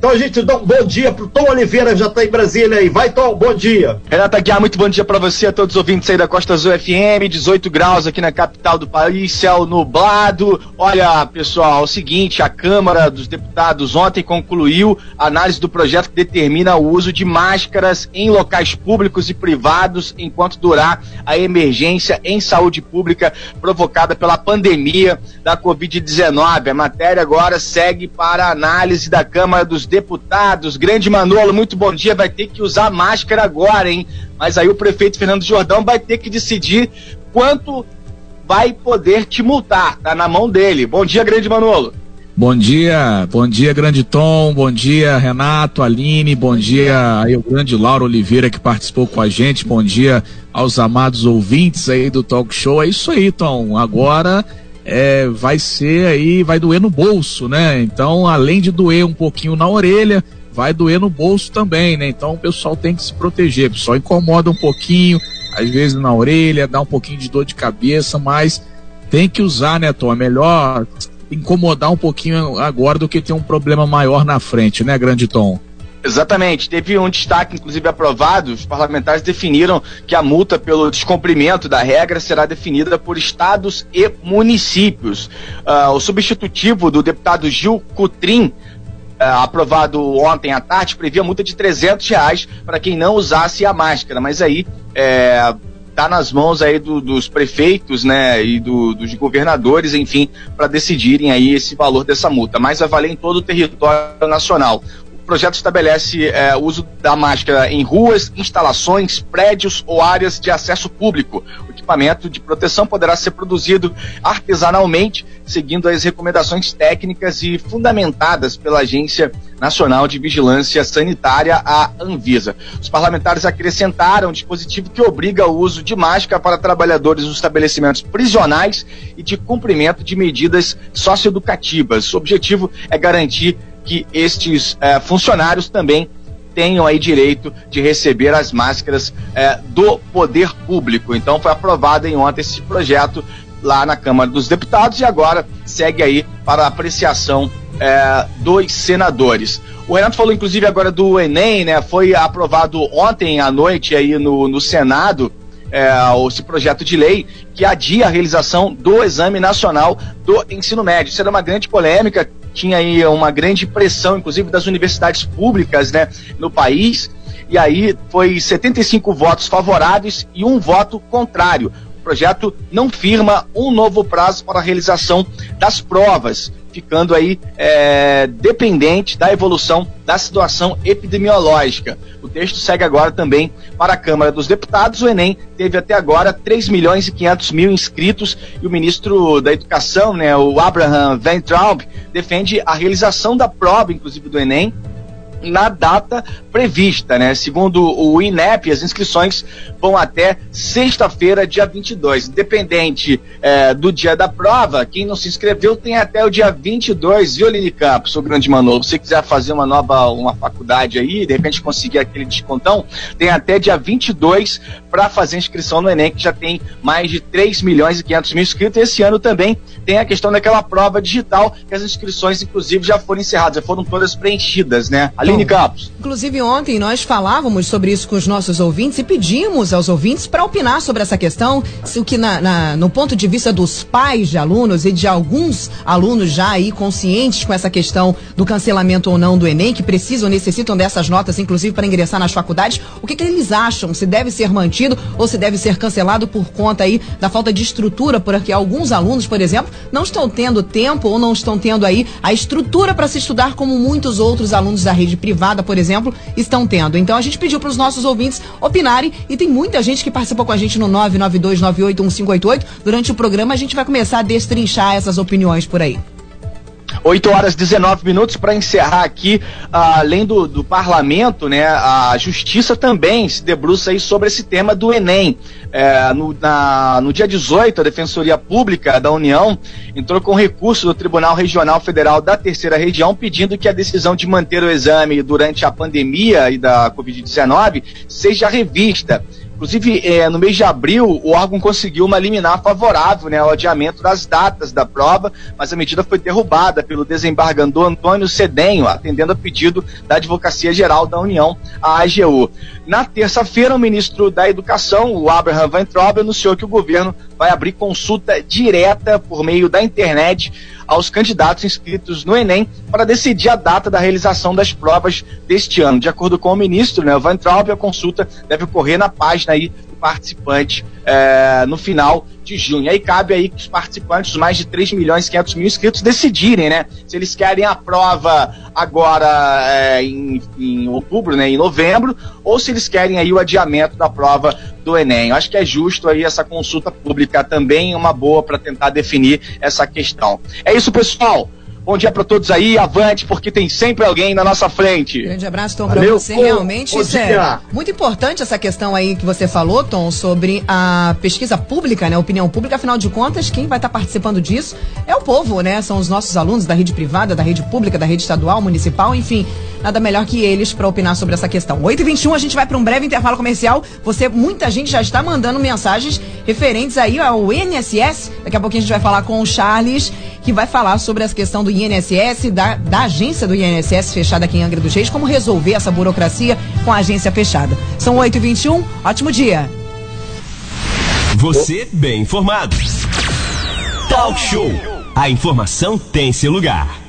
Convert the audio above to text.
Então a gente dá um bom dia pro Tom Oliveira, já tá em Brasília aí. Vai, Tom, bom dia. Renata Guiar, muito bom dia para você, a todos os ouvintes aí da Costa Azul FM, 18 graus aqui na capital do país, céu nublado. Olha, pessoal, é o seguinte, a Câmara dos Deputados ontem concluiu a análise do projeto que determina o uso de máscaras em locais públicos e privados enquanto durar a emergência em saúde pública provocada pela pandemia da Covid-19. A matéria agora segue para a análise da Câmara dos deputados. Grande Manolo, muito bom dia. Vai ter que usar máscara agora, hein? Mas aí o prefeito Fernando Jordão vai ter que decidir quanto vai poder te multar. Tá na mão dele. Bom dia, Grande Manolo. Bom dia, bom dia, grande Tom, bom dia, Renato, Aline, bom dia aí o grande Lauro Oliveira que participou com a gente, bom dia aos amados ouvintes aí do Talk Show. É isso aí, Tom. Agora é, vai ser aí, vai doer no bolso, né? Então, além de doer um pouquinho na orelha, vai doer no bolso também, né? Então o pessoal tem que se proteger. O pessoal incomoda um pouquinho, às vezes na orelha, dá um pouquinho de dor de cabeça, mas tem que usar, né, Tom? É melhor incomodar um pouquinho agora do que ter um problema maior na frente, né, grande Tom? Exatamente. Teve um destaque, inclusive aprovado. Os parlamentares definiram que a multa pelo descumprimento da regra será definida por estados e municípios. Uh, o substitutivo do deputado Gil Cutrim, uh, aprovado ontem à tarde, previa multa de 300 reais para quem não usasse a máscara. Mas aí é, tá nas mãos aí do, dos prefeitos, né, e do, dos governadores, enfim, para decidirem aí esse valor dessa multa. Mas vai valer em todo o território nacional projeto estabelece é, o uso da máscara em ruas, instalações, prédios ou áreas de acesso público. O equipamento de proteção poderá ser produzido artesanalmente, seguindo as recomendações técnicas e fundamentadas pela Agência Nacional de Vigilância Sanitária, a Anvisa. Os parlamentares acrescentaram um dispositivo que obriga o uso de máscara para trabalhadores dos estabelecimentos prisionais e de cumprimento de medidas socioeducativas. O objetivo é garantir que estes é, funcionários também tenham aí direito de receber as máscaras é, do poder público. Então foi aprovado em ontem esse projeto lá na Câmara dos Deputados e agora segue aí para apreciação é, dos senadores. O Renato falou inclusive agora do Enem, né? Foi aprovado ontem à noite aí no, no Senado é, esse projeto de lei que adia a realização do Exame Nacional do Ensino Médio. Isso era uma grande polêmica, tinha aí uma grande pressão, inclusive das universidades públicas né, no país, e aí foi 75 votos favoráveis e um voto contrário. O projeto não firma um novo prazo para a realização das provas ficando aí é, dependente da evolução da situação epidemiológica. O texto segue agora também para a Câmara dos Deputados. O Enem teve até agora 3 milhões e 500 mil inscritos e o ministro da Educação, né, o Abraham Weintraub, defende a realização da prova, inclusive do Enem, na data prevista, né? Segundo o INEP, as inscrições vão até sexta-feira, dia 22. Independente é, do dia da prova, quem não se inscreveu tem até o dia 22, viu, Lili Campos, o grande Manolo? Se você quiser fazer uma nova uma faculdade aí, de repente conseguir aquele descontão, tem até dia 22 para fazer inscrição no Enem, que já tem mais de 3 milhões e 500 mil inscritos. Esse ano também tem a questão daquela prova digital, que as inscrições, inclusive, já foram encerradas, já foram todas preenchidas, né? Aline Campos. Inclusive, ontem nós falávamos sobre isso com os nossos ouvintes e pedimos aos ouvintes para opinar sobre essa questão, se o que na, na, no ponto de vista dos pais de alunos e de alguns alunos já aí conscientes com essa questão do cancelamento ou não do Enem, que precisam, necessitam dessas notas, inclusive para ingressar nas faculdades, o que, que eles acham? Se deve ser mantido ou se deve ser cancelado por conta aí da falta de estrutura, porque alguns alunos, por exemplo, não estão tendo tempo ou não estão tendo aí a estrutura para se estudar como muitos outros alunos da rede privada, por exemplo, estão tendo. Então a gente pediu para os nossos ouvintes opinarem e tem muita gente que participou com a gente no 992981588. Durante o programa a gente vai começar a destrinchar essas opiniões por aí. 8 horas 19 minutos para encerrar aqui, além do, do parlamento, né, a justiça também se debruça aí sobre esse tema do Enem. É, no, na, no dia 18, a Defensoria Pública da União entrou com recurso do Tribunal Regional Federal da Terceira Região pedindo que a decisão de manter o exame durante a pandemia e da Covid-19 seja revista Inclusive, é, no mês de abril, o órgão conseguiu uma liminar favorável né, ao adiamento das datas da prova, mas a medida foi derrubada pelo desembargador Antônio Cedenho, atendendo a pedido da Advocacia Geral da União, a AGU. Na terça-feira, o ministro da Educação, o Abraham Weintraub, anunciou que o governo vai abrir consulta direta por meio da internet aos candidatos inscritos no Enem para decidir a data da realização das provas deste ano. De acordo com o ministro, né, Van Traub, a consulta deve ocorrer na página aí participante é, no final de junho. Aí cabe aí que os participantes, mais de 3 milhões e 500 mil inscritos, decidirem, né? Se eles querem a prova agora é, em, em, outubro, né? Em novembro, ou se eles querem aí o adiamento da prova do Enem. Eu acho que é justo aí essa consulta pública também, uma boa para tentar definir essa questão. É isso, pessoal. Bom dia para todos aí, avante, porque tem sempre alguém na nossa frente. Grande abraço, Tom, para você. Realmente, isso é muito importante essa questão aí que você falou, Tom, sobre a pesquisa pública, né? Opinião pública, afinal de contas, quem vai estar tá participando disso é o povo, né? São os nossos alunos da rede privada, da rede pública, da rede estadual, municipal, enfim nada melhor que eles para opinar sobre essa questão. 8h21, a gente vai para um breve intervalo comercial. Você, muita gente já está mandando mensagens referentes aí ao INSS. Daqui a pouquinho a gente vai falar com o Charles, que vai falar sobre essa questão do INSS, da, da agência do INSS fechada aqui em Angra dos Reis, como resolver essa burocracia com a agência fechada. São 8h21, ótimo dia. Você bem informado. Talk Show. A informação tem seu lugar.